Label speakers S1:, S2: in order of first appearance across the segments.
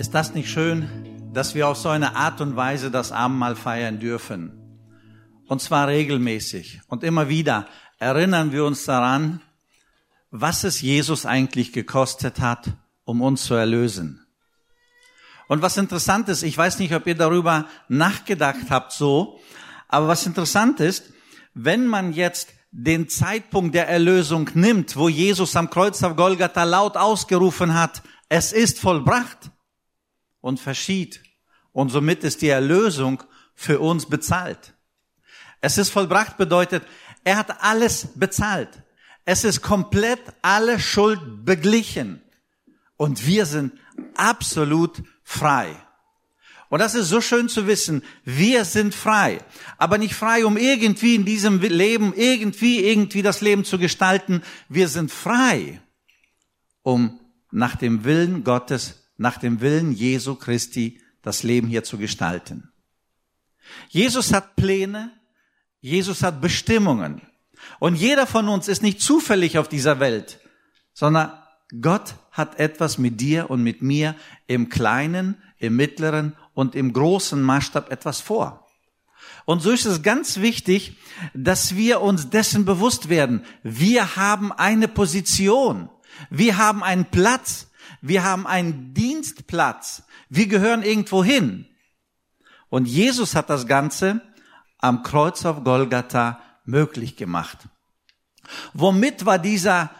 S1: Ist das nicht schön, dass wir auf so eine Art und Weise das Abendmahl feiern dürfen? Und zwar regelmäßig. Und immer wieder erinnern wir uns daran, was es Jesus eigentlich gekostet hat, um uns zu erlösen. Und was interessant ist, ich weiß nicht, ob ihr darüber nachgedacht habt so, aber was interessant ist, wenn man jetzt den Zeitpunkt der Erlösung nimmt, wo Jesus am Kreuz auf Golgatha laut ausgerufen hat, es ist vollbracht und verschied. Und somit ist die Erlösung für uns bezahlt. Es ist vollbracht bedeutet, er hat alles bezahlt. Es ist komplett alle Schuld beglichen. Und wir sind absolut frei. Und das ist so schön zu wissen. Wir sind frei. Aber nicht frei, um irgendwie in diesem Leben, irgendwie, irgendwie das Leben zu gestalten. Wir sind frei, um nach dem Willen Gottes, nach dem Willen Jesu Christi das Leben hier zu gestalten. Jesus hat Pläne. Jesus hat Bestimmungen. Und jeder von uns ist nicht zufällig auf dieser Welt, sondern Gott hat etwas mit dir und mit mir im kleinen, im mittleren und im großen Maßstab etwas vor. Und so ist es ganz wichtig, dass wir uns dessen bewusst werden. Wir haben eine Position. Wir haben einen Platz. Wir haben einen Dienstplatz. Wir gehören irgendwo hin. Und Jesus hat das Ganze am Kreuz auf Golgatha möglich gemacht. Womit war dieser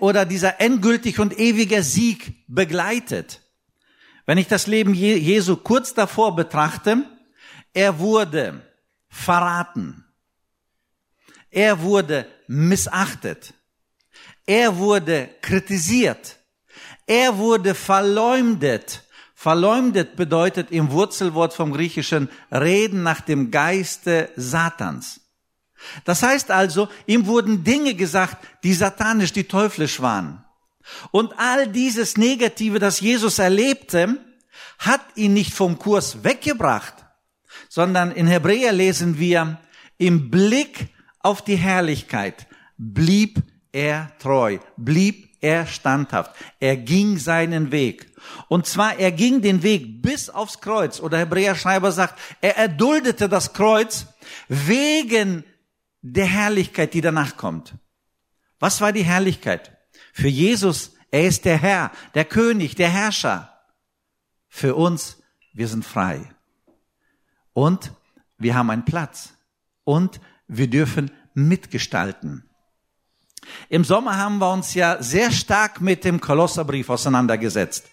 S1: oder dieser endgültig und ewige Sieg begleitet? Wenn ich das Leben Jesu kurz davor betrachte, er wurde verraten. Er wurde missachtet. Er wurde kritisiert. Er wurde verleumdet. Verleumdet bedeutet im Wurzelwort vom Griechischen Reden nach dem Geiste Satans. Das heißt also, ihm wurden Dinge gesagt, die satanisch, die teuflisch waren. Und all dieses Negative, das Jesus erlebte, hat ihn nicht vom Kurs weggebracht, sondern in Hebräer lesen wir, im Blick auf die Herrlichkeit blieb er treu, blieb er standhaft. Er ging seinen Weg. Und zwar, er ging den Weg bis aufs Kreuz. Oder Hebräer-Schreiber sagt, er erduldete das Kreuz wegen der Herrlichkeit, die danach kommt. Was war die Herrlichkeit? Für Jesus, er ist der Herr, der König, der Herrscher. Für uns, wir sind frei. Und wir haben einen Platz. Und wir dürfen mitgestalten. Im Sommer haben wir uns ja sehr stark mit dem Kolosserbrief auseinandergesetzt.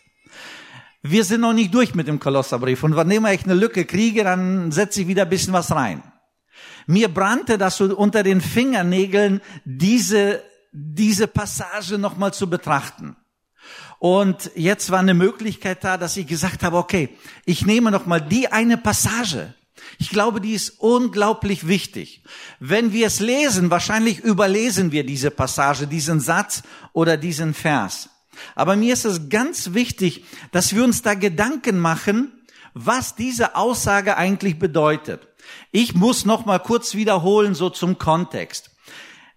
S1: Wir sind noch nicht durch mit dem Kolosserbrief und wenn immer ich eine Lücke kriege, dann setze ich wieder ein bisschen was rein. Mir brannte das unter den Fingernägeln, diese diese Passage nochmal zu betrachten. Und jetzt war eine Möglichkeit da, dass ich gesagt habe, okay, ich nehme nochmal die eine Passage. Ich glaube, die ist unglaublich wichtig. Wenn wir es lesen, wahrscheinlich überlesen wir diese Passage, diesen Satz oder diesen Vers. Aber mir ist es ganz wichtig, dass wir uns da Gedanken machen, was diese Aussage eigentlich bedeutet. Ich muss noch mal kurz wiederholen, so zum Kontext.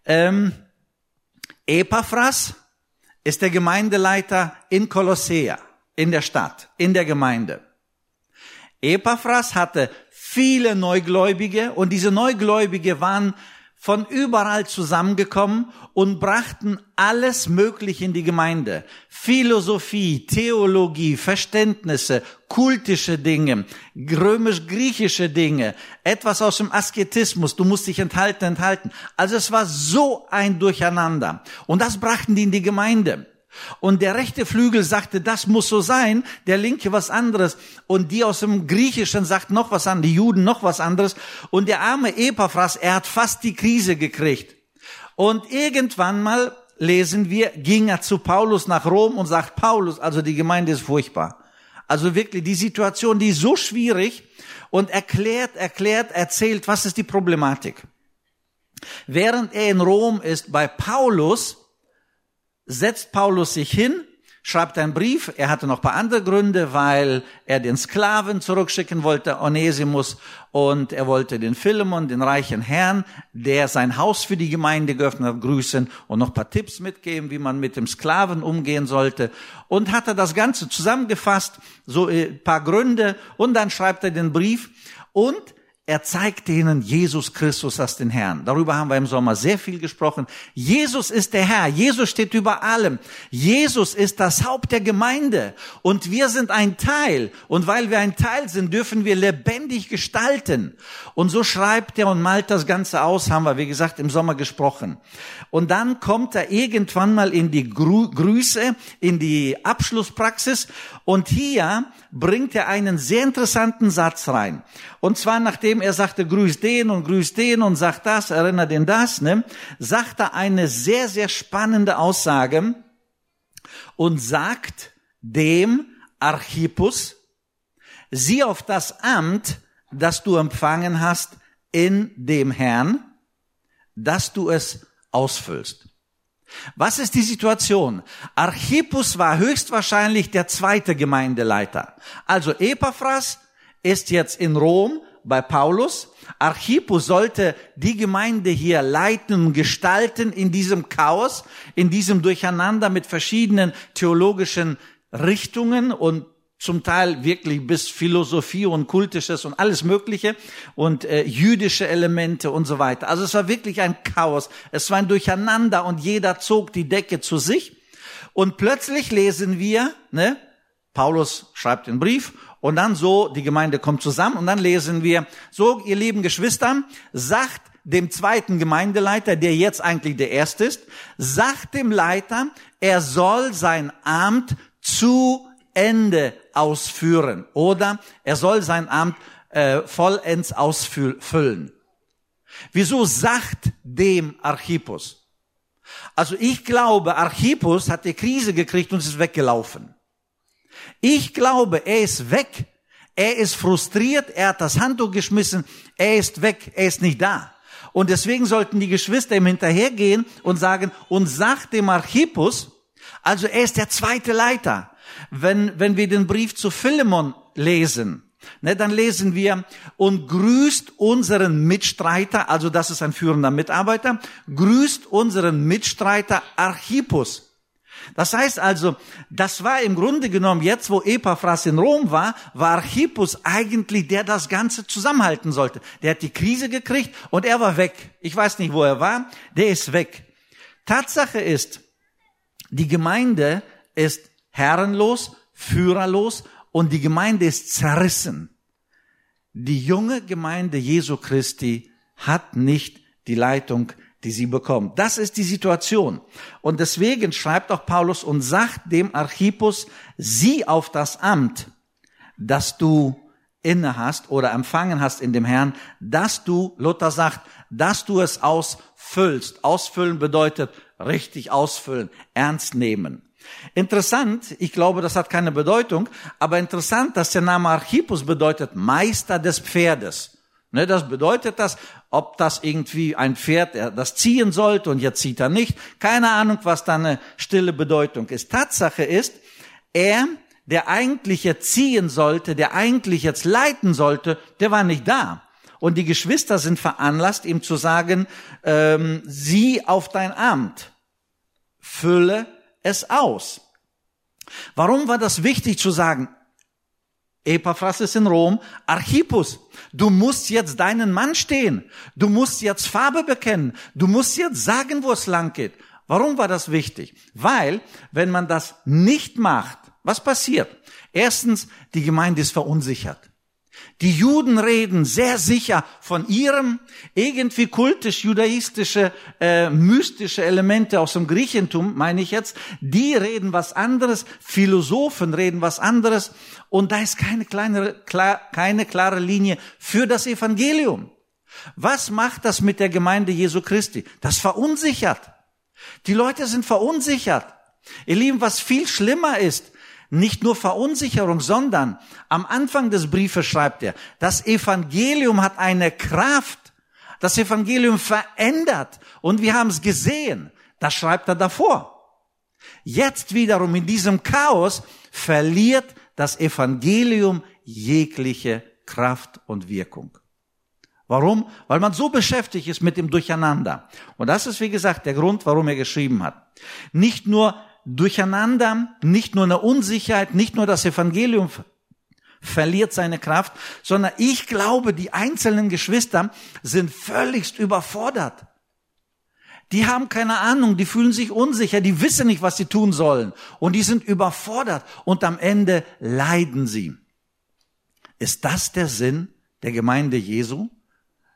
S1: Ähm, Epaphras ist der Gemeindeleiter in Kolossea, in der Stadt, in der Gemeinde. Epaphras hatte viele Neugläubige und diese Neugläubige waren von überall zusammengekommen und brachten alles Mögliche in die Gemeinde. Philosophie, Theologie, Verständnisse, kultische Dinge, römisch-griechische Dinge, etwas aus dem Asketismus, du musst dich enthalten, enthalten. Also es war so ein Durcheinander. Und das brachten die in die Gemeinde. Und der rechte Flügel sagte, das muss so sein, der linke was anderes. Und die aus dem Griechischen sagt noch was an, die Juden noch was anderes. Und der arme Epaphras, er hat fast die Krise gekriegt. Und irgendwann mal lesen wir, ging er zu Paulus nach Rom und sagt, Paulus, also die Gemeinde ist furchtbar. Also wirklich, die Situation, die ist so schwierig und erklärt, erklärt, erzählt, was ist die Problematik. Während er in Rom ist bei Paulus, setzt Paulus sich hin, schreibt einen Brief. Er hatte noch ein paar andere Gründe, weil er den Sklaven zurückschicken wollte, Onesimus, und er wollte den Philemon, den reichen Herrn, der sein Haus für die Gemeinde geöffnet hat, grüßen und noch ein paar Tipps mitgeben, wie man mit dem Sklaven umgehen sollte. Und hat er das Ganze zusammengefasst, so ein paar Gründe, und dann schreibt er den Brief und er zeigt ihnen Jesus Christus als den Herrn. Darüber haben wir im Sommer sehr viel gesprochen. Jesus ist der Herr. Jesus steht über allem. Jesus ist das Haupt der Gemeinde. Und wir sind ein Teil. Und weil wir ein Teil sind, dürfen wir lebendig gestalten. Und so schreibt er und malt das Ganze aus, haben wir, wie gesagt, im Sommer gesprochen. Und dann kommt er irgendwann mal in die Grüße, in die Abschlusspraxis. Und hier bringt er einen sehr interessanten Satz rein. Und zwar nachdem er sagte, grüß den und grüß den und sagt das, erinnert den das, ne, sagt er eine sehr, sehr spannende Aussage und sagt dem Archippus, sieh auf das Amt, das du empfangen hast in dem Herrn, dass du es ausfüllst. Was ist die Situation? Archippus war höchstwahrscheinlich der zweite Gemeindeleiter. Also Epaphras ist jetzt in Rom bei Paulus. Archippus sollte die Gemeinde hier leiten und gestalten in diesem Chaos, in diesem Durcheinander mit verschiedenen theologischen Richtungen und zum Teil wirklich bis Philosophie und Kultisches und alles Mögliche und äh, jüdische Elemente und so weiter. Also es war wirklich ein Chaos. Es war ein Durcheinander und jeder zog die Decke zu sich. Und plötzlich lesen wir, ne, Paulus schreibt den Brief und dann so, die Gemeinde kommt zusammen und dann lesen wir, so, ihr lieben Geschwister, sagt dem zweiten Gemeindeleiter, der jetzt eigentlich der erste ist, sagt dem Leiter, er soll sein Amt zu Ende ausführen oder er soll sein Amt äh, vollends ausfüllen. Wieso sagt dem Archippus? Also ich glaube, Archippus hat die Krise gekriegt und ist weggelaufen. Ich glaube, er ist weg. Er ist frustriert, er hat das Handtuch geschmissen, er ist weg, er ist nicht da. Und deswegen sollten die Geschwister ihm hinterhergehen und sagen, und sagt dem Archippus, also er ist der zweite Leiter. Wenn, wenn wir den Brief zu Philemon lesen, ne, dann lesen wir, und grüßt unseren Mitstreiter, also das ist ein führender Mitarbeiter, grüßt unseren Mitstreiter Archippus. Das heißt also, das war im Grunde genommen, jetzt wo Epaphras in Rom war, war Archippus eigentlich der das Ganze zusammenhalten sollte. Der hat die Krise gekriegt und er war weg. Ich weiß nicht, wo er war, der ist weg. Tatsache ist, die Gemeinde ist herrenlos, führerlos und die Gemeinde ist zerrissen. Die junge Gemeinde Jesu Christi hat nicht die Leitung die sie bekommt. Das ist die Situation. Und deswegen schreibt auch Paulus und sagt dem Archippus, sieh auf das Amt, das du inne hast oder empfangen hast in dem Herrn, dass du, Luther sagt, dass du es ausfüllst. Ausfüllen bedeutet richtig ausfüllen, ernst nehmen. Interessant, ich glaube, das hat keine Bedeutung, aber interessant, dass der Name Archippus bedeutet Meister des Pferdes. Ne, das bedeutet das, ob das irgendwie ein Pferd, das ziehen sollte und jetzt zieht er nicht. Keine Ahnung, was da eine stille Bedeutung ist. Tatsache ist, er, der eigentlich jetzt ziehen sollte, der eigentlich jetzt leiten sollte, der war nicht da. Und die Geschwister sind veranlasst, ihm zu sagen, ähm, sieh auf dein Amt, fülle es aus. Warum war das wichtig zu sagen, Epaphras ist in Rom, Archippus, du musst jetzt deinen Mann stehen, du musst jetzt Farbe bekennen, du musst jetzt sagen, wo es lang geht. Warum war das wichtig? Weil, wenn man das nicht macht, was passiert? Erstens, die Gemeinde ist verunsichert. Die Juden reden sehr sicher von ihrem irgendwie kultisch-judaistische, äh, mystische Elemente aus dem Griechentum, meine ich jetzt. Die reden was anderes, Philosophen reden was anderes und da ist keine, kleine, klar, keine klare Linie für das Evangelium. Was macht das mit der Gemeinde Jesu Christi? Das verunsichert. Die Leute sind verunsichert. Ihr Lieben, was viel schlimmer ist, nicht nur Verunsicherung, sondern am Anfang des Briefes schreibt er, das Evangelium hat eine Kraft. Das Evangelium verändert. Und wir haben es gesehen. Das schreibt er davor. Jetzt wiederum in diesem Chaos verliert das Evangelium jegliche Kraft und Wirkung. Warum? Weil man so beschäftigt ist mit dem Durcheinander. Und das ist, wie gesagt, der Grund, warum er geschrieben hat. Nicht nur Durcheinander, nicht nur eine Unsicherheit, nicht nur das Evangelium verliert seine Kraft, sondern ich glaube, die einzelnen Geschwister sind völligst überfordert. Die haben keine Ahnung, die fühlen sich unsicher, die wissen nicht, was sie tun sollen und die sind überfordert und am Ende leiden sie. Ist das der Sinn der Gemeinde Jesu?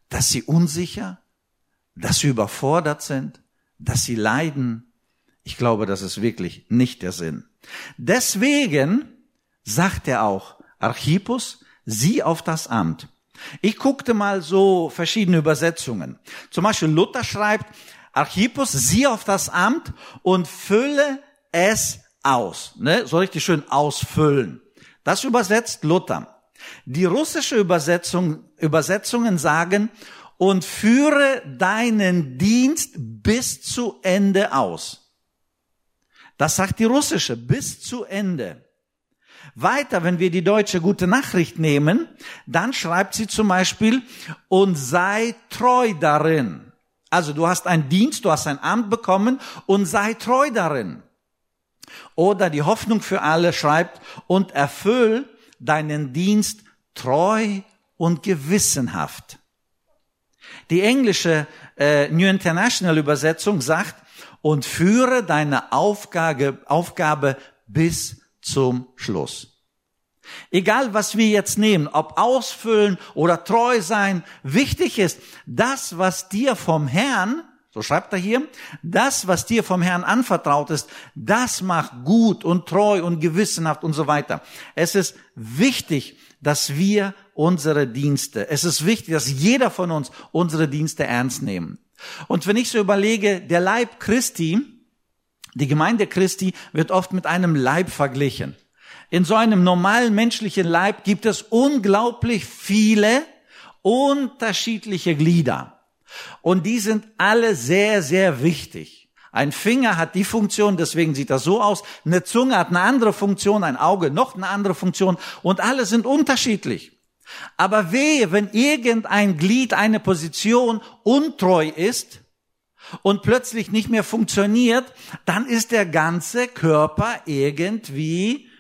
S1: Dass sie unsicher, dass sie überfordert sind, dass sie leiden? Ich glaube, das ist wirklich nicht der Sinn. Deswegen sagt er auch, Archippus, sieh auf das Amt. Ich guckte mal so verschiedene Übersetzungen. Zum Beispiel Luther schreibt, Archippus, sieh auf das Amt und fülle es aus. Ne? So richtig schön ausfüllen. Das übersetzt Luther. Die russische Übersetzung, Übersetzungen sagen, und führe deinen Dienst bis zu Ende aus. Das sagt die russische, bis zu Ende. Weiter, wenn wir die deutsche gute Nachricht nehmen, dann schreibt sie zum Beispiel, und sei treu darin. Also du hast einen Dienst, du hast ein Amt bekommen und sei treu darin. Oder die Hoffnung für alle schreibt, und erfüll deinen Dienst treu und gewissenhaft. Die englische äh, New International Übersetzung sagt, und führe deine Aufgabe, Aufgabe bis zum Schluss. Egal, was wir jetzt nehmen, ob ausfüllen oder treu sein, wichtig ist, das, was dir vom Herrn, so schreibt er hier, das, was dir vom Herrn anvertraut ist, das macht gut und treu und gewissenhaft und so weiter. Es ist wichtig, dass wir unsere Dienste, es ist wichtig, dass jeder von uns unsere Dienste ernst nehmen. Und wenn ich so überlege, der Leib Christi, die Gemeinde Christi wird oft mit einem Leib verglichen. In so einem normalen menschlichen Leib gibt es unglaublich viele unterschiedliche Glieder. Und die sind alle sehr, sehr wichtig. Ein Finger hat die Funktion, deswegen sieht das so aus. Eine Zunge hat eine andere Funktion, ein Auge noch eine andere Funktion und alle sind unterschiedlich. Aber wehe, wenn irgendein Glied, eine Position untreu ist und plötzlich nicht mehr funktioniert, dann ist der ganze Körper irgendwie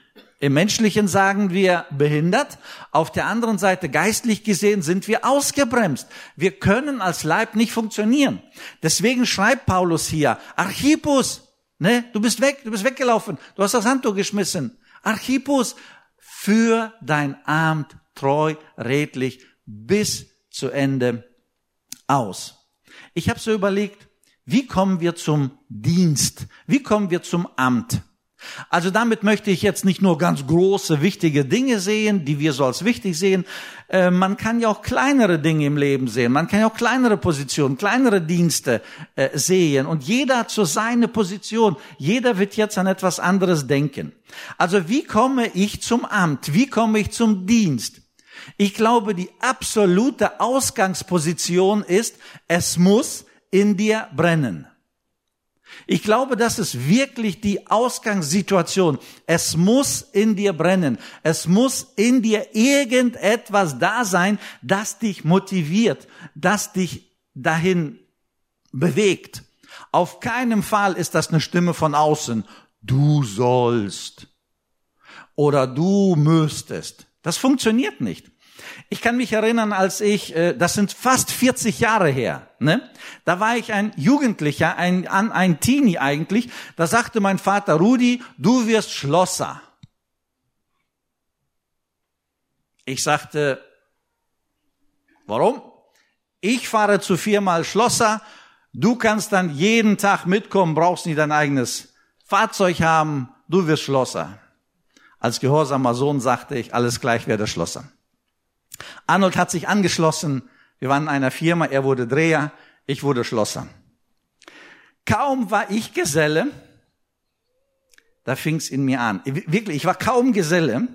S1: im Menschlichen sagen wir behindert. Auf der anderen Seite geistlich gesehen sind wir ausgebremst. Wir können als Leib nicht funktionieren. Deswegen schreibt Paulus hier, Archippus, ne, du bist weg, du bist weggelaufen, du hast das Handtuch geschmissen. Archippus, für dein Amt treu, redlich bis zu Ende aus. Ich habe so überlegt, wie kommen wir zum Dienst? Wie kommen wir zum Amt? Also damit möchte ich jetzt nicht nur ganz große, wichtige Dinge sehen, die wir so als wichtig sehen. Äh, man kann ja auch kleinere Dinge im Leben sehen. Man kann ja auch kleinere Positionen, kleinere Dienste äh, sehen. Und jeder hat so seine Position. Jeder wird jetzt an etwas anderes denken. Also wie komme ich zum Amt? Wie komme ich zum Dienst? Ich glaube, die absolute Ausgangsposition ist, es muss in dir brennen. Ich glaube, das ist wirklich die Ausgangssituation. Es muss in dir brennen. Es muss in dir irgendetwas da sein, das dich motiviert, das dich dahin bewegt. Auf keinen Fall ist das eine Stimme von außen. Du sollst. Oder du müsstest. Das funktioniert nicht. Ich kann mich erinnern, als ich, äh, das sind fast 40 Jahre her, ne? da war ich ein Jugendlicher, ein, ein Teenie eigentlich, da sagte mein Vater, Rudi, du wirst Schlosser. Ich sagte, warum? Ich fahre zu viermal Schlosser, du kannst dann jeden Tag mitkommen, brauchst nicht dein eigenes Fahrzeug haben, du wirst Schlosser. Als gehorsamer Sohn sagte ich, alles gleich werde Schlosser. Arnold hat sich angeschlossen. Wir waren in einer Firma, er wurde Dreher, ich wurde Schlosser. Kaum war ich Geselle, da fing's in mir an. Wirklich, ich war kaum Geselle,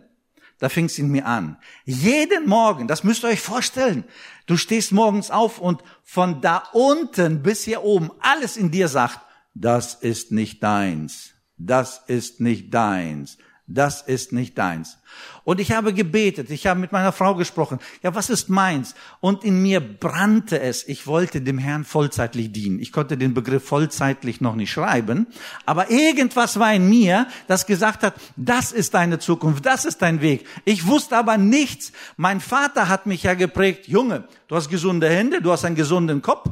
S1: da fing's in mir an. Jeden Morgen, das müsst ihr euch vorstellen, du stehst morgens auf und von da unten bis hier oben alles in dir sagt, das ist nicht deins. das ist nicht deins. Das ist nicht deins. Und ich habe gebetet, ich habe mit meiner Frau gesprochen. Ja, was ist meins? Und in mir brannte es. Ich wollte dem Herrn vollzeitlich dienen. Ich konnte den Begriff vollzeitlich noch nicht schreiben. Aber irgendwas war in mir, das gesagt hat, das ist deine Zukunft, das ist dein Weg. Ich wusste aber nichts. Mein Vater hat mich ja geprägt, Junge, du hast gesunde Hände, du hast einen gesunden Kopf.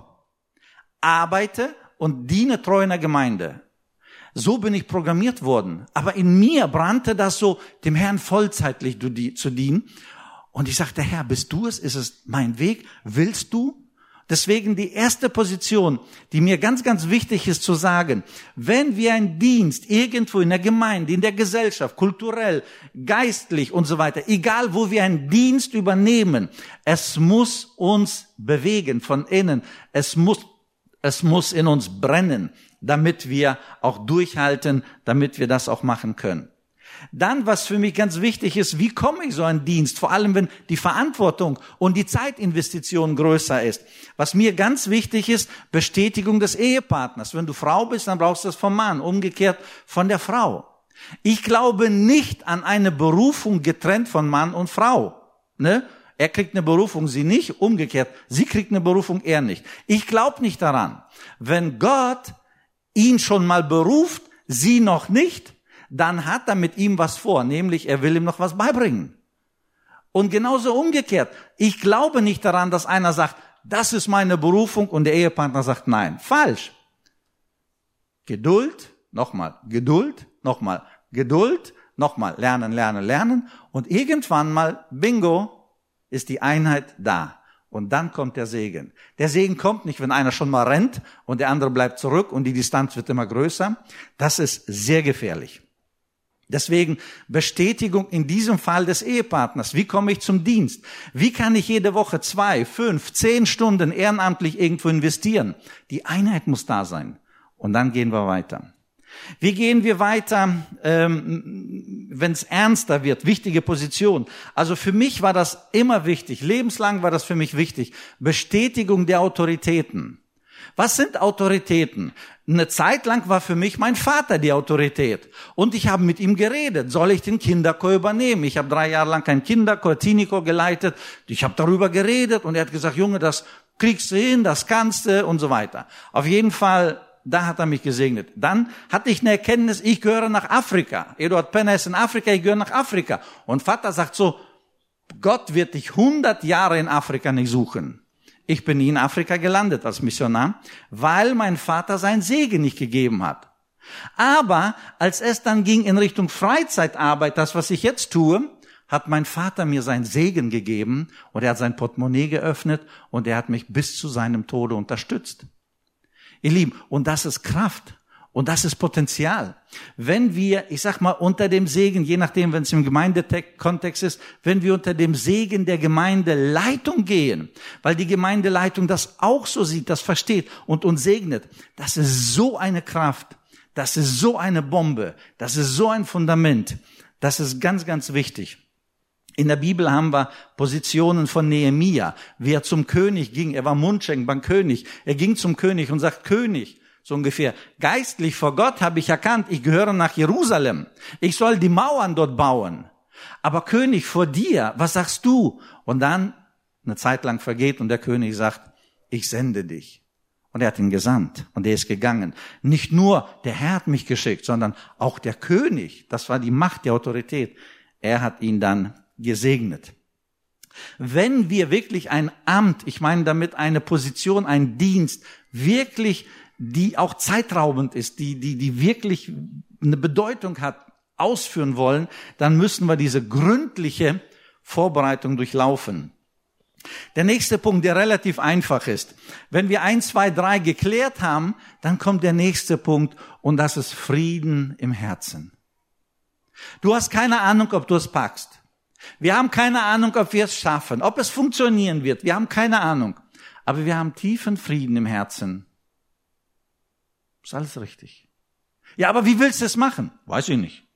S1: Arbeite und diene treu in der Gemeinde. So bin ich programmiert worden. Aber in mir brannte das so, dem Herrn vollzeitlich zu dienen. Und ich sagte, Herr, bist du es? Ist es mein Weg? Willst du? Deswegen die erste Position, die mir ganz, ganz wichtig ist zu sagen, wenn wir einen Dienst irgendwo in der Gemeinde, in der Gesellschaft, kulturell, geistlich und so weiter, egal wo wir einen Dienst übernehmen, es muss uns bewegen von innen. Es muss, es muss in uns brennen damit wir auch durchhalten, damit wir das auch machen können. Dann, was für mich ganz wichtig ist, wie komme ich so einen Dienst? Vor allem, wenn die Verantwortung und die Zeitinvestition größer ist. Was mir ganz wichtig ist, Bestätigung des Ehepartners. Wenn du Frau bist, dann brauchst du das vom Mann. Umgekehrt von der Frau. Ich glaube nicht an eine Berufung getrennt von Mann und Frau. Ne? Er kriegt eine Berufung, sie nicht. Umgekehrt, sie kriegt eine Berufung, er nicht. Ich glaube nicht daran. Wenn Gott ihn schon mal beruft, sie noch nicht, dann hat er mit ihm was vor, nämlich er will ihm noch was beibringen. Und genauso umgekehrt. Ich glaube nicht daran, dass einer sagt, das ist meine Berufung und der Ehepartner sagt nein. Falsch. Geduld, nochmal, Geduld, nochmal, Geduld, nochmal, lernen, lernen, lernen und irgendwann mal, bingo, ist die Einheit da. Und dann kommt der Segen. Der Segen kommt nicht, wenn einer schon mal rennt und der andere bleibt zurück und die Distanz wird immer größer. Das ist sehr gefährlich. Deswegen Bestätigung in diesem Fall des Ehepartners. Wie komme ich zum Dienst? Wie kann ich jede Woche zwei, fünf, zehn Stunden ehrenamtlich irgendwo investieren? Die Einheit muss da sein. Und dann gehen wir weiter. Wie gehen wir weiter, ähm, wenn es ernster wird? Wichtige Position. Also für mich war das immer wichtig. Lebenslang war das für mich wichtig. Bestätigung der Autoritäten. Was sind Autoritäten? Eine Zeit lang war für mich mein Vater die Autorität. Und ich habe mit ihm geredet. Soll ich den Kinderchor übernehmen? Ich habe drei Jahre lang kein Kinderchor, Teenie-Chor geleitet. Ich habe darüber geredet und er hat gesagt, Junge, das kriegst du hin, das kannst du und so weiter. Auf jeden Fall da hat er mich gesegnet. Dann hatte ich eine Erkenntnis, ich gehöre nach Afrika. Eduard Penner ist in Afrika, ich gehöre nach Afrika. Und Vater sagt so, Gott wird dich 100 Jahre in Afrika nicht suchen. Ich bin nie in Afrika gelandet als Missionar, weil mein Vater sein Segen nicht gegeben hat. Aber als es dann ging in Richtung Freizeitarbeit, das was ich jetzt tue, hat mein Vater mir sein Segen gegeben und er hat sein Portemonnaie geöffnet und er hat mich bis zu seinem Tode unterstützt. Ihr Lieben, und das ist Kraft. Und das ist Potenzial. Wenn wir, ich sag mal, unter dem Segen, je nachdem, wenn es im Gemeindekontext ist, wenn wir unter dem Segen der Gemeindeleitung gehen, weil die Gemeindeleitung das auch so sieht, das versteht und uns segnet, das ist so eine Kraft, das ist so eine Bombe, das ist so ein Fundament, das ist ganz, ganz wichtig. In der Bibel haben wir Positionen von Nehemia, wie er zum König ging. Er war Mundschenk beim König. Er ging zum König und sagt, König, so ungefähr, geistlich vor Gott habe ich erkannt, ich gehöre nach Jerusalem. Ich soll die Mauern dort bauen. Aber König, vor dir, was sagst du? Und dann eine Zeit lang vergeht und der König sagt, ich sende dich. Und er hat ihn gesandt und er ist gegangen. Nicht nur der Herr hat mich geschickt, sondern auch der König, das war die Macht, die Autorität. Er hat ihn dann gesegnet. Wenn wir wirklich ein Amt, ich meine damit eine Position, ein Dienst, wirklich, die auch zeitraubend ist, die, die, die wirklich eine Bedeutung hat, ausführen wollen, dann müssen wir diese gründliche Vorbereitung durchlaufen. Der nächste Punkt, der relativ einfach ist. Wenn wir eins, zwei, drei geklärt haben, dann kommt der nächste Punkt und das ist Frieden im Herzen. Du hast keine Ahnung, ob du es packst. Wir haben keine Ahnung, ob wir es schaffen, ob es funktionieren wird. Wir haben keine Ahnung. Aber wir haben tiefen Frieden im Herzen. Ist alles richtig. Ja, aber wie willst du es machen? Weiß ich nicht.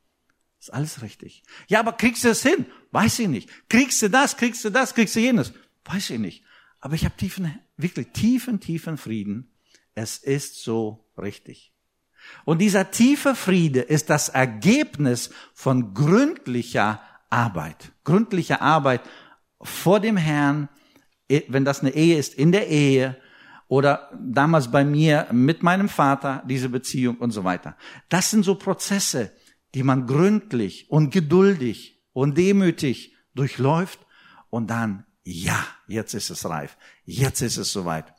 S1: Ist alles richtig. Ja, aber kriegst du es hin? Weiß ich nicht. Kriegst du das? Kriegst du das? Kriegst du jenes? Weiß ich nicht. Aber ich habe tiefen, wirklich tiefen, tiefen Frieden. Es ist so richtig. Und dieser tiefe Friede ist das Ergebnis von gründlicher Arbeit. Gründlicher Arbeit vor dem Herrn, wenn das eine Ehe ist, in der Ehe oder damals bei mir mit meinem Vater, diese Beziehung und so weiter. Das sind so Prozesse, die man gründlich und geduldig und demütig durchläuft und dann, ja, jetzt ist es reif, jetzt ist es soweit.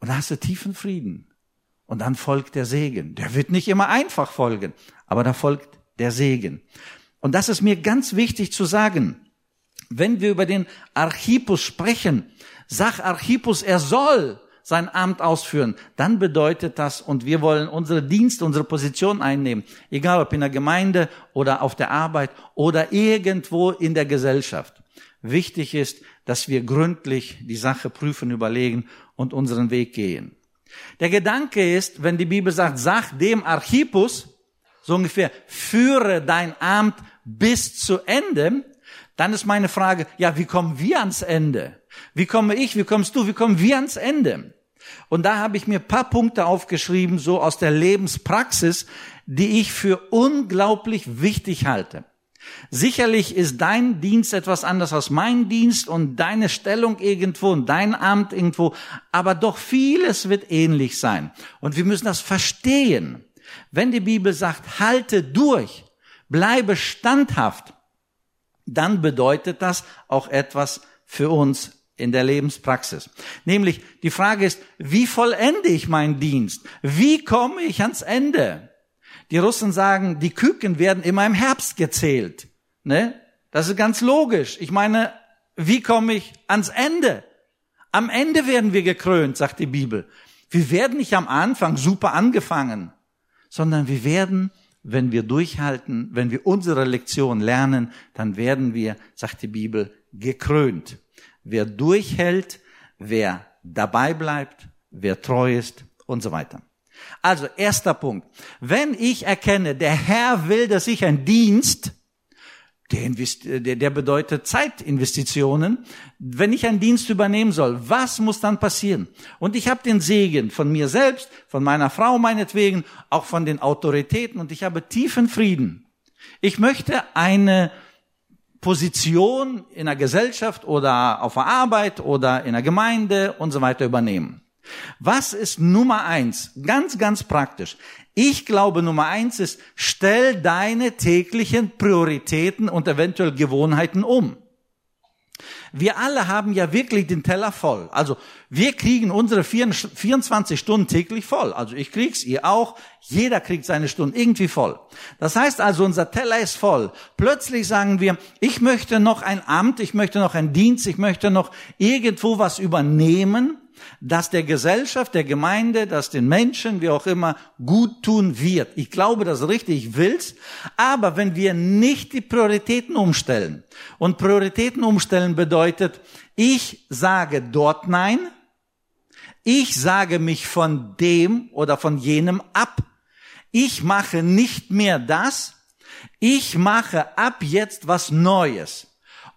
S1: Und da hast du tiefen Frieden. Und dann folgt der Segen. Der wird nicht immer einfach folgen, aber da folgt der Segen. Und das ist mir ganz wichtig zu sagen. Wenn wir über den Archipus sprechen, sag Archipus, er soll sein Amt ausführen, dann bedeutet das, und wir wollen unsere Dienste, unsere Position einnehmen, egal ob in der Gemeinde oder auf der Arbeit oder irgendwo in der Gesellschaft. Wichtig ist, dass wir gründlich die Sache prüfen, überlegen und unseren Weg gehen. Der Gedanke ist, wenn die Bibel sagt, sag dem Archipus, so ungefähr, führe dein Amt bis zu Ende, dann ist meine Frage, ja, wie kommen wir ans Ende? Wie komme ich, wie kommst du, wie kommen wir ans Ende? Und da habe ich mir paar Punkte aufgeschrieben, so aus der Lebenspraxis, die ich für unglaublich wichtig halte. Sicherlich ist dein Dienst etwas anders als mein Dienst und deine Stellung irgendwo und dein Amt irgendwo, aber doch vieles wird ähnlich sein. Und wir müssen das verstehen. Wenn die Bibel sagt, halte durch, bleibe standhaft, dann bedeutet das auch etwas für uns in der Lebenspraxis. Nämlich die Frage ist, wie vollende ich meinen Dienst? Wie komme ich ans Ende? Die Russen sagen, die Küken werden immer im Herbst gezählt. Ne? Das ist ganz logisch. Ich meine, wie komme ich ans Ende? Am Ende werden wir gekrönt, sagt die Bibel. Wir werden nicht am Anfang super angefangen, sondern wir werden, wenn wir durchhalten, wenn wir unsere Lektion lernen, dann werden wir, sagt die Bibel, gekrönt. Wer durchhält, wer dabei bleibt, wer treu ist und so weiter. Also erster Punkt. Wenn ich erkenne, der Herr will, dass ich ein Dienst, der, der, der bedeutet Zeitinvestitionen, wenn ich einen Dienst übernehmen soll, was muss dann passieren? Und ich habe den Segen von mir selbst, von meiner Frau meinetwegen, auch von den Autoritäten und ich habe tiefen Frieden. Ich möchte eine Position in der Gesellschaft oder auf der Arbeit oder in der Gemeinde und so weiter übernehmen. Was ist Nummer eins? Ganz, ganz praktisch. Ich glaube, Nummer eins ist, stell deine täglichen Prioritäten und eventuell Gewohnheiten um. Wir alle haben ja wirklich den Teller voll. Also wir kriegen unsere 24 Stunden täglich voll. Also ich krieg's, ihr auch. Jeder kriegt seine Stunden irgendwie voll. Das heißt also, unser Teller ist voll. Plötzlich sagen wir, ich möchte noch ein Amt, ich möchte noch einen Dienst, ich möchte noch irgendwo was übernehmen das der Gesellschaft, der Gemeinde, das den Menschen, wie auch immer, gut tun wird. Ich glaube, das richtig will's. Aber wenn wir nicht die Prioritäten umstellen, und Prioritäten umstellen bedeutet, ich sage dort Nein, ich sage mich von dem oder von jenem ab, ich mache nicht mehr das, ich mache ab jetzt was Neues.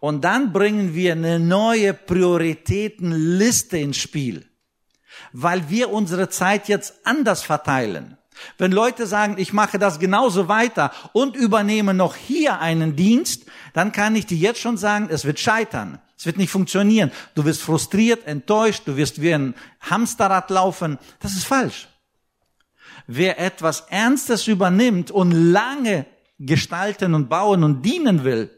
S1: Und dann bringen wir eine neue Prioritätenliste ins Spiel, weil wir unsere Zeit jetzt anders verteilen. Wenn Leute sagen, ich mache das genauso weiter und übernehme noch hier einen Dienst, dann kann ich dir jetzt schon sagen, es wird scheitern. Es wird nicht funktionieren. Du wirst frustriert, enttäuscht, du wirst wie ein Hamsterrad laufen. Das ist falsch. Wer etwas Ernstes übernimmt und lange gestalten und bauen und dienen will,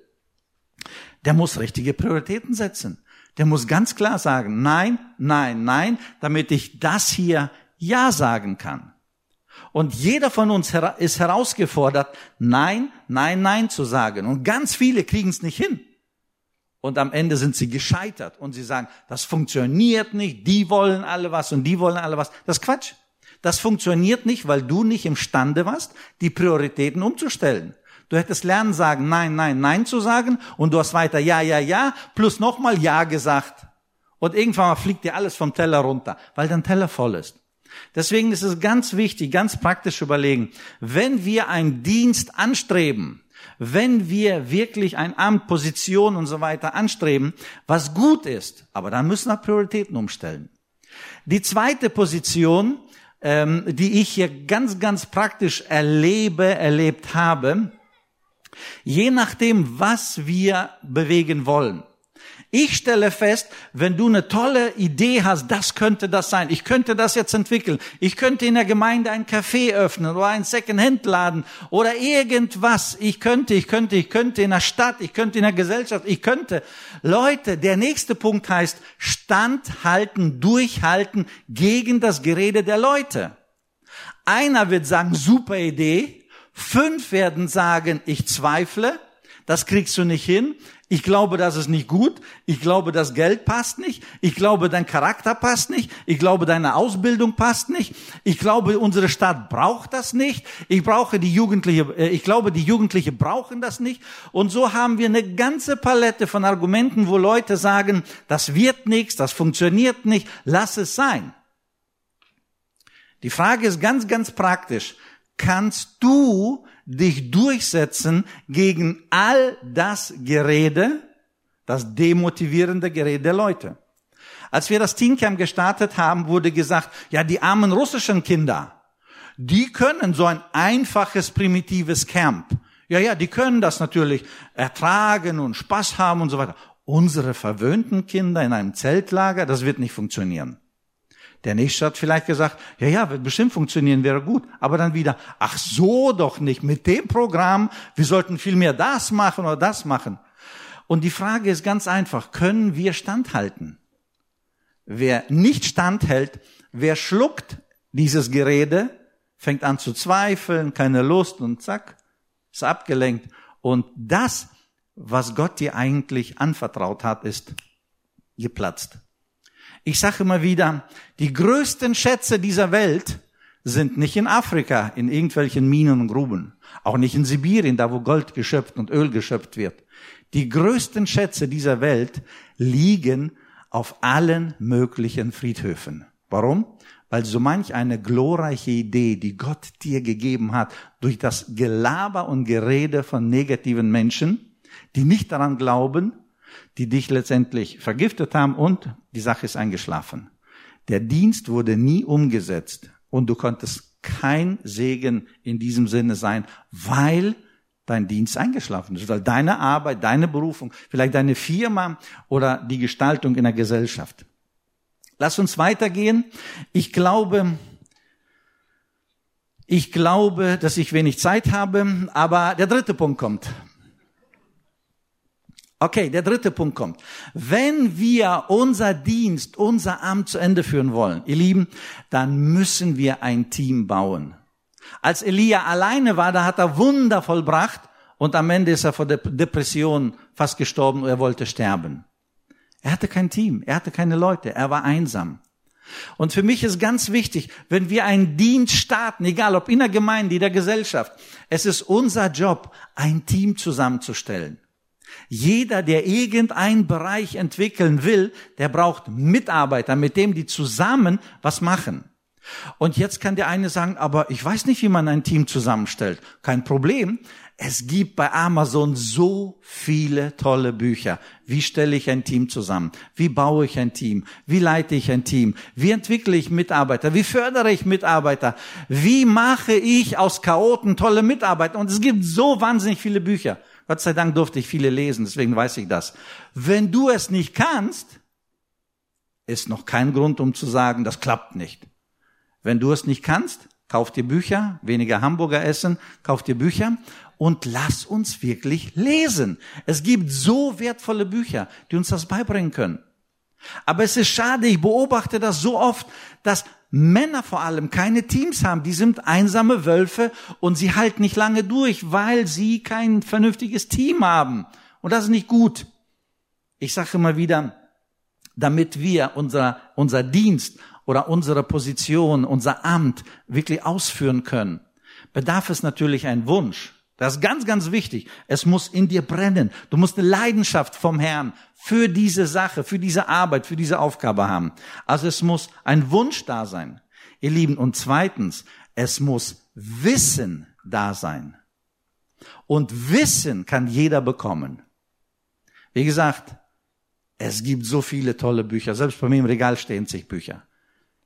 S1: der muss richtige Prioritäten setzen. Der muss ganz klar sagen, nein, nein, nein, damit ich das hier Ja sagen kann. Und jeder von uns ist herausgefordert, nein, nein, nein zu sagen. Und ganz viele kriegen es nicht hin. Und am Ende sind sie gescheitert und sie sagen, das funktioniert nicht, die wollen alle was und die wollen alle was. Das ist Quatsch. Das funktioniert nicht, weil du nicht imstande warst, die Prioritäten umzustellen. Du hättest lernen sagen, nein, nein, nein zu sagen und du hast weiter ja, ja, ja, plus nochmal ja gesagt. Und irgendwann mal fliegt dir alles vom Teller runter, weil dein Teller voll ist. Deswegen ist es ganz wichtig, ganz praktisch überlegen, wenn wir einen Dienst anstreben, wenn wir wirklich ein Amt, Position und so weiter anstreben, was gut ist, aber dann müssen wir Prioritäten umstellen. Die zweite Position ähm, die ich hier ganz, ganz praktisch erlebe, erlebt habe. Je nachdem, was wir bewegen wollen. Ich stelle fest, wenn du eine tolle Idee hast, das könnte das sein. Ich könnte das jetzt entwickeln. Ich könnte in der Gemeinde ein Café öffnen oder einen Second-Hand-Laden oder irgendwas. Ich könnte, ich könnte, ich könnte in der Stadt, ich könnte in der Gesellschaft, ich könnte. Leute, der nächste Punkt heißt standhalten, durchhalten gegen das Gerede der Leute. Einer wird sagen, super Idee. Fünf werden sagen, ich zweifle. Das kriegst du nicht hin. Ich glaube, das ist nicht gut. Ich glaube, das Geld passt nicht. Ich glaube, dein Charakter passt nicht. Ich glaube, deine Ausbildung passt nicht. Ich glaube, unsere Stadt braucht das nicht. Ich brauche die Jugendliche, äh, ich glaube, die Jugendliche brauchen das nicht. Und so haben wir eine ganze Palette von Argumenten, wo Leute sagen, das wird nichts, das funktioniert nicht, lass es sein. Die Frage ist ganz, ganz praktisch. Kannst du dich durchsetzen gegen all das Gerede, das demotivierende Gerede der Leute. Als wir das Teencamp gestartet haben, wurde gesagt, ja, die armen russischen Kinder, die können so ein einfaches, primitives Camp. Ja, ja, die können das natürlich ertragen und Spaß haben und so weiter. Unsere verwöhnten Kinder in einem Zeltlager, das wird nicht funktionieren. Der nächste hat vielleicht gesagt, ja, ja, wird bestimmt funktionieren, wäre gut. Aber dann wieder, ach so doch nicht, mit dem Programm, wir sollten viel mehr das machen oder das machen. Und die Frage ist ganz einfach, können wir standhalten? Wer nicht standhält, wer schluckt dieses Gerede, fängt an zu zweifeln, keine Lust und zack, ist abgelenkt. Und das, was Gott dir eigentlich anvertraut hat, ist geplatzt. Ich sage immer wieder, die größten Schätze dieser Welt sind nicht in Afrika, in irgendwelchen Minen und Gruben, auch nicht in Sibirien, da wo Gold geschöpft und Öl geschöpft wird. Die größten Schätze dieser Welt liegen auf allen möglichen Friedhöfen. Warum? Weil so manch eine glorreiche Idee, die Gott dir gegeben hat, durch das Gelaber und Gerede von negativen Menschen, die nicht daran glauben, die dich letztendlich vergiftet haben und die Sache ist eingeschlafen. Der Dienst wurde nie umgesetzt und du konntest kein Segen in diesem Sinne sein, weil dein Dienst eingeschlafen ist, weil deine Arbeit, deine Berufung, vielleicht deine Firma oder die Gestaltung in der Gesellschaft. Lass uns weitergehen. Ich glaube, ich glaube, dass ich wenig Zeit habe, aber der dritte Punkt kommt. Okay, der dritte Punkt kommt. Wenn wir unser Dienst, unser Amt zu Ende führen wollen, ihr Lieben, dann müssen wir ein Team bauen. Als Elia alleine war, da hat er Wunder vollbracht und am Ende ist er vor der Depression fast gestorben und er wollte sterben. Er hatte kein Team, er hatte keine Leute, er war einsam. Und für mich ist ganz wichtig, wenn wir einen Dienst starten, egal ob in der Gemeinde, in der Gesellschaft, es ist unser Job, ein Team zusammenzustellen. Jeder, der irgendeinen Bereich entwickeln will, der braucht Mitarbeiter, mit dem die zusammen was machen. Und jetzt kann der eine sagen, aber ich weiß nicht, wie man ein Team zusammenstellt. Kein Problem. Es gibt bei Amazon so viele tolle Bücher. Wie stelle ich ein Team zusammen? Wie baue ich ein Team? Wie leite ich ein Team? Wie entwickle ich Mitarbeiter? Wie fördere ich Mitarbeiter? Wie mache ich aus Chaoten tolle Mitarbeiter? Und es gibt so wahnsinnig viele Bücher. Gott sei Dank durfte ich viele lesen, deswegen weiß ich das. Wenn du es nicht kannst, ist noch kein Grund, um zu sagen, das klappt nicht. Wenn du es nicht kannst, kauf dir Bücher, weniger Hamburger essen, kauf dir Bücher und lass uns wirklich lesen. Es gibt so wertvolle Bücher, die uns das beibringen können. Aber es ist schade, ich beobachte das so oft, dass Männer vor allem keine Teams haben. Die sind einsame Wölfe und sie halten nicht lange durch, weil sie kein vernünftiges Team haben. Und das ist nicht gut. Ich sage immer wieder, damit wir unser, unser Dienst oder unsere Position, unser Amt wirklich ausführen können, bedarf es natürlich ein Wunsch. Das ist ganz, ganz wichtig. Es muss in dir brennen. Du musst eine Leidenschaft vom Herrn für diese Sache, für diese Arbeit, für diese Aufgabe haben. Also es muss ein Wunsch da sein, ihr Lieben. Und zweitens, es muss Wissen da sein. Und Wissen kann jeder bekommen. Wie gesagt, es gibt so viele tolle Bücher. Selbst bei mir im Regal stehen sich Bücher.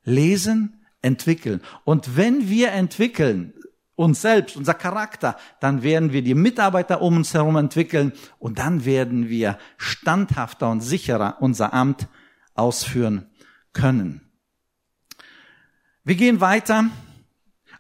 S1: Lesen entwickeln. Und wenn wir entwickeln, uns selbst, unser Charakter, dann werden wir die Mitarbeiter um uns herum entwickeln und dann werden wir standhafter und sicherer unser Amt ausführen können. Wir gehen weiter.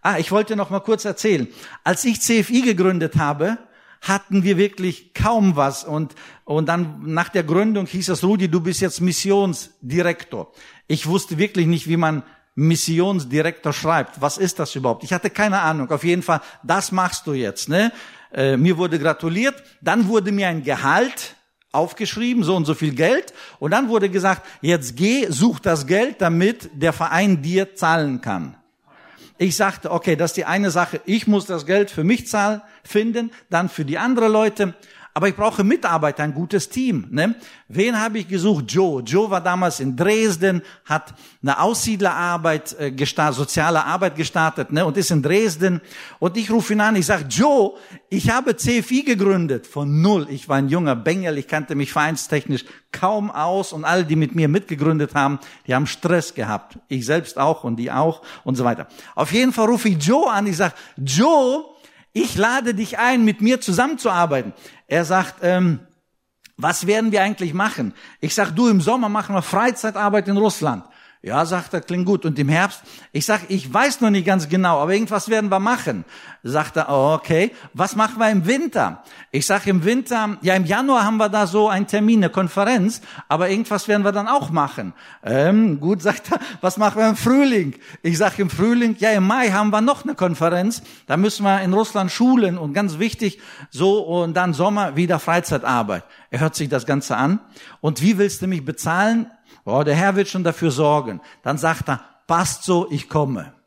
S1: Ah, ich wollte noch mal kurz erzählen. Als ich CFI gegründet habe, hatten wir wirklich kaum was und und dann nach der Gründung hieß es Rudi, du bist jetzt Missionsdirektor. Ich wusste wirklich nicht, wie man Missionsdirektor schreibt. Was ist das überhaupt? Ich hatte keine Ahnung. Auf jeden Fall, das machst du jetzt. Ne? Äh, mir wurde gratuliert. Dann wurde mir ein Gehalt aufgeschrieben, so und so viel Geld. Und dann wurde gesagt, jetzt geh, such das Geld, damit der Verein dir zahlen kann. Ich sagte, okay, das ist die eine Sache. Ich muss das Geld für mich zahlen, finden, dann für die andere Leute aber ich brauche Mitarbeiter, ein gutes Team. Ne? Wen habe ich gesucht? Joe. Joe war damals in Dresden, hat eine Aussiedlerarbeit äh, gestartet, soziale Arbeit gestartet ne? und ist in Dresden. Und ich rufe ihn an, ich sage, Joe, ich habe CFI gegründet. Von null. Ich war ein junger Bengel, ich kannte mich vereinstechnisch kaum aus und alle, die mit mir mitgegründet haben, die haben Stress gehabt. Ich selbst auch und die auch und so weiter. Auf jeden Fall rufe ich Joe an, ich sage, Joe, ich lade dich ein, mit mir zusammenzuarbeiten. Er sagt, ähm, was werden wir eigentlich machen? Ich sag, du, im Sommer machen wir Freizeitarbeit in Russland. Ja, sagt er, klingt gut. Und im Herbst? Ich sag, ich weiß noch nicht ganz genau, aber irgendwas werden wir machen. Sagt er, oh, okay. Was machen wir im Winter? Ich sag, im Winter, ja, im Januar haben wir da so einen Termin, eine Konferenz, aber irgendwas werden wir dann auch machen. Ähm, gut, sagt er, was machen wir im Frühling? Ich sag, im Frühling, ja, im Mai haben wir noch eine Konferenz. Da müssen wir in Russland schulen und ganz wichtig, so, und dann Sommer wieder Freizeitarbeit. Er hört sich das Ganze an. Und wie willst du mich bezahlen? Oh, der Herr wird schon dafür sorgen. Dann sagt er, passt so, ich komme.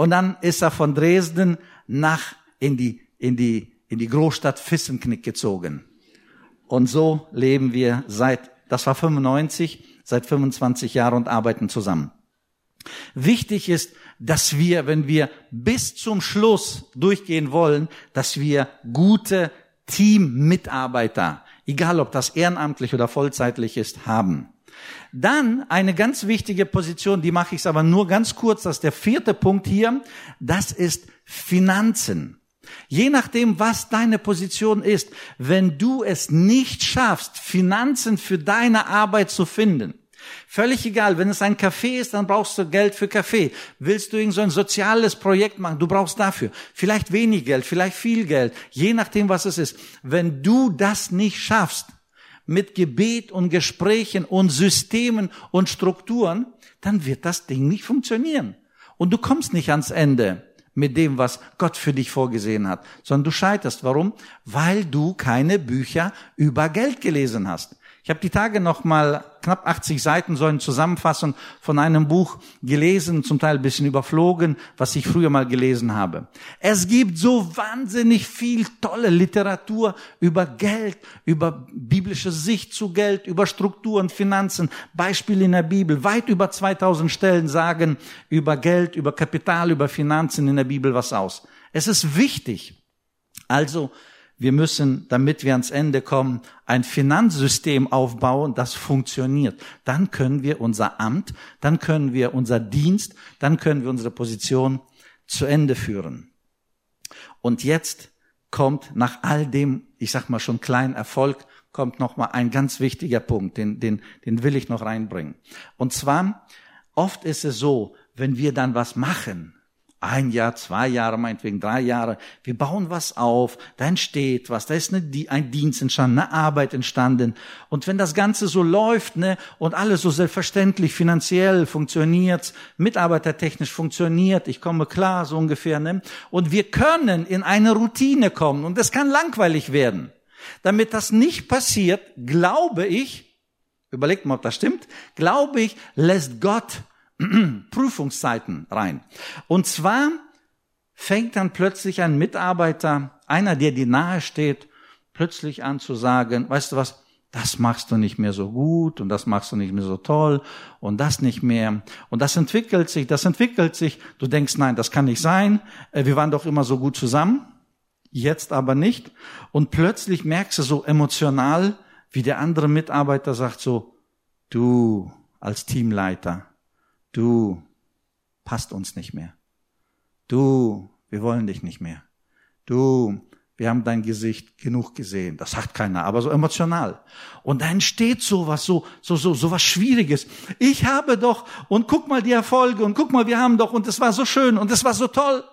S1: Und dann ist er von Dresden nach in die, in die, in die Großstadt Fissenknick gezogen. Und so leben wir seit, das war 95, seit 25 Jahren und arbeiten zusammen. Wichtig ist, dass wir, wenn wir bis zum Schluss durchgehen wollen, dass wir gute Teammitarbeiter egal ob das ehrenamtlich oder vollzeitlich ist, haben. Dann eine ganz wichtige Position, die mache ich aber nur ganz kurz, das ist der vierte Punkt hier, das ist Finanzen. Je nachdem, was deine Position ist, wenn du es nicht schaffst, Finanzen für deine Arbeit zu finden, Völlig egal, wenn es ein Café ist, dann brauchst du Geld für Kaffee. Willst du irgend so ein soziales Projekt machen, du brauchst dafür vielleicht wenig Geld, vielleicht viel Geld, je nachdem, was es ist. Wenn du das nicht schaffst, mit Gebet und Gesprächen und Systemen und Strukturen, dann wird das Ding nicht funktionieren. Und du kommst nicht ans Ende mit dem, was Gott für dich vorgesehen hat, sondern du scheiterst. Warum? Weil du keine Bücher über Geld gelesen hast. Ich habe die Tage noch mal knapp 80 Seiten so eine Zusammenfassung von einem Buch gelesen, zum Teil ein bisschen überflogen, was ich früher mal gelesen habe. Es gibt so wahnsinnig viel tolle Literatur über Geld, über biblische Sicht zu Geld, über Strukturen, Finanzen, Beispiele in der Bibel. Weit über 2000 Stellen sagen über Geld, über Kapital, über Finanzen in der Bibel was aus. Es ist wichtig. Also wir müssen, damit wir ans Ende kommen, ein Finanzsystem aufbauen, das funktioniert. Dann können wir unser Amt, dann können wir unser Dienst, dann können wir unsere Position zu Ende führen. Und jetzt kommt nach all dem, ich sag mal schon kleinen Erfolg, kommt noch mal ein ganz wichtiger Punkt, den, den, den will ich noch reinbringen. Und zwar, oft ist es so, wenn wir dann was machen, ein Jahr, zwei Jahre, meinetwegen drei Jahre. Wir bauen was auf, da entsteht was, da ist eine, ein Dienst entstanden, eine Arbeit entstanden. Und wenn das Ganze so läuft, ne, und alles so selbstverständlich finanziell funktioniert, mitarbeitertechnisch funktioniert, ich komme klar, so ungefähr, ne, und wir können in eine Routine kommen, und es kann langweilig werden. Damit das nicht passiert, glaube ich, überlegt mal, ob das stimmt, glaube ich, lässt Gott Prüfungszeiten rein. Und zwar fängt dann plötzlich ein Mitarbeiter, einer, der dir nahe steht, plötzlich an zu sagen, weißt du was, das machst du nicht mehr so gut und das machst du nicht mehr so toll und das nicht mehr. Und das entwickelt sich, das entwickelt sich. Du denkst, nein, das kann nicht sein. Äh, wir waren doch immer so gut zusammen. Jetzt aber nicht. Und plötzlich merkst du so emotional, wie der andere Mitarbeiter sagt so, du als Teamleiter, du, passt uns nicht mehr. Du, wir wollen dich nicht mehr. Du, wir haben dein Gesicht genug gesehen. Das sagt keiner, aber so emotional. Und da entsteht sowas, so, so, so, so was Schwieriges. Ich habe doch, und guck mal die Erfolge, und guck mal, wir haben doch, und es war so schön, und es war so toll.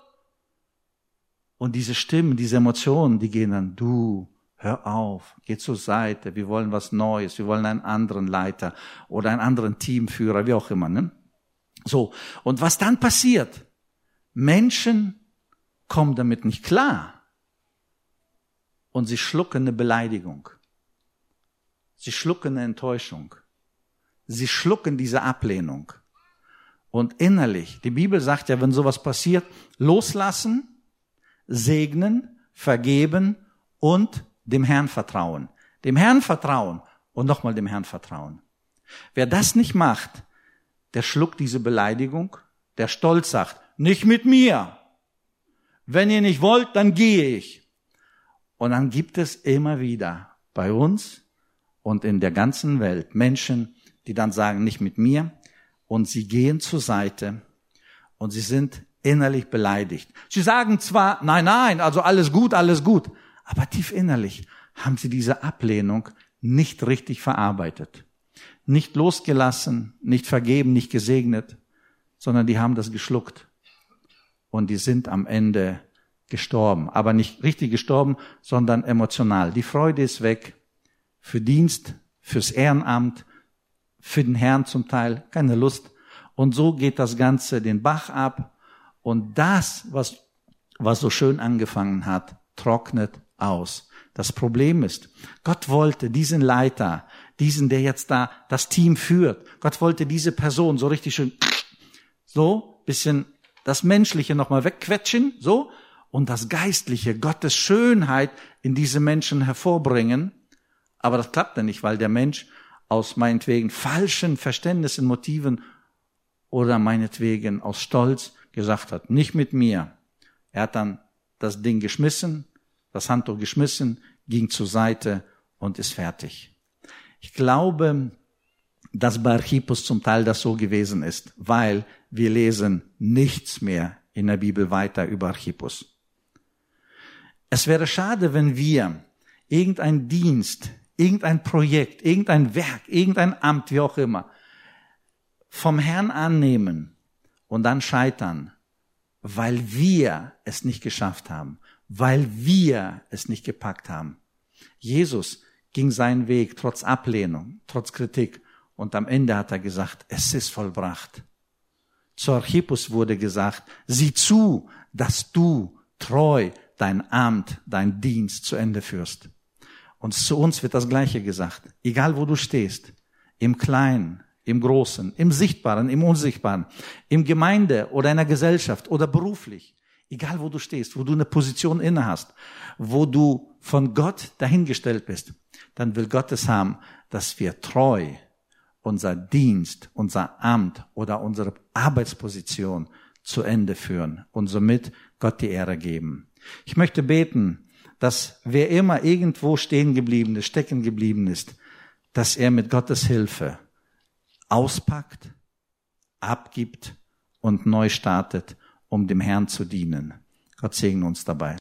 S1: Und diese Stimmen, diese Emotionen, die gehen dann, du, hör auf, geh zur Seite, wir wollen was Neues, wir wollen einen anderen Leiter oder einen anderen Teamführer, wie auch immer, ne? So. Und was dann passiert? Menschen kommen damit nicht klar und sie schlucken eine Beleidigung. Sie schlucken eine Enttäuschung. Sie schlucken diese Ablehnung. Und innerlich, die Bibel sagt ja, wenn sowas passiert, loslassen, segnen, vergeben und dem Herrn vertrauen. Dem Herrn vertrauen und nochmal dem Herrn vertrauen. Wer das nicht macht, der schluckt diese Beleidigung, der stolz sagt, nicht mit mir. Wenn ihr nicht wollt, dann gehe ich. Und dann gibt es immer wieder bei uns und in der ganzen Welt Menschen, die dann sagen, nicht mit mir. Und sie gehen zur Seite und sie sind innerlich beleidigt. Sie sagen zwar, nein, nein, also alles gut, alles gut. Aber tief innerlich haben sie diese Ablehnung nicht richtig verarbeitet. Nicht losgelassen, nicht vergeben, nicht gesegnet, sondern die haben das geschluckt. Und die sind am Ende gestorben, aber nicht richtig gestorben, sondern emotional. Die Freude ist weg für Dienst, fürs Ehrenamt, für den Herrn zum Teil, keine Lust. Und so geht das Ganze den Bach ab und das, was, was so schön angefangen hat, trocknet aus. Das Problem ist, Gott wollte diesen Leiter, diesen, der jetzt da das Team führt, Gott wollte diese Person so richtig schön, so, bisschen das Menschliche nochmal wegquetschen, so, und das Geistliche, Gottes Schönheit in diese Menschen hervorbringen. Aber das klappt ja nicht, weil der Mensch aus meinetwegen falschen Verständnissen, Motiven oder meinetwegen aus Stolz gesagt hat, nicht mit mir. Er hat dann das Ding geschmissen, das Handtuch geschmissen, ging zur Seite und ist fertig. Ich glaube, dass bei Archippus zum Teil das so gewesen ist, weil wir lesen nichts mehr in der Bibel weiter über Archippus. Es wäre schade, wenn wir irgendein Dienst, irgendein Projekt, irgendein Werk, irgendein Amt, wie auch immer, vom Herrn annehmen und dann scheitern, weil wir es nicht geschafft haben, weil wir es nicht gepackt haben. Jesus ging seinen Weg trotz Ablehnung, trotz Kritik und am Ende hat er gesagt, es ist vollbracht. Zu Archippus wurde gesagt, sieh zu, dass du treu dein Amt, dein Dienst zu Ende führst. Und zu uns wird das Gleiche gesagt. Egal wo du stehst, im Kleinen, im Großen, im Sichtbaren, im Unsichtbaren, im Gemeinde oder in der Gesellschaft oder beruflich, egal wo du stehst, wo du eine Position inne hast, wo du von Gott dahingestellt bist, dann will Gott es haben, dass wir treu unser Dienst, unser Amt oder unsere Arbeitsposition zu Ende führen und somit Gott die Ehre geben. Ich möchte beten, dass wer immer irgendwo stehen geblieben ist, stecken geblieben ist, dass er mit Gottes Hilfe auspackt, abgibt und neu startet, um dem Herrn zu dienen. Gott segne uns dabei.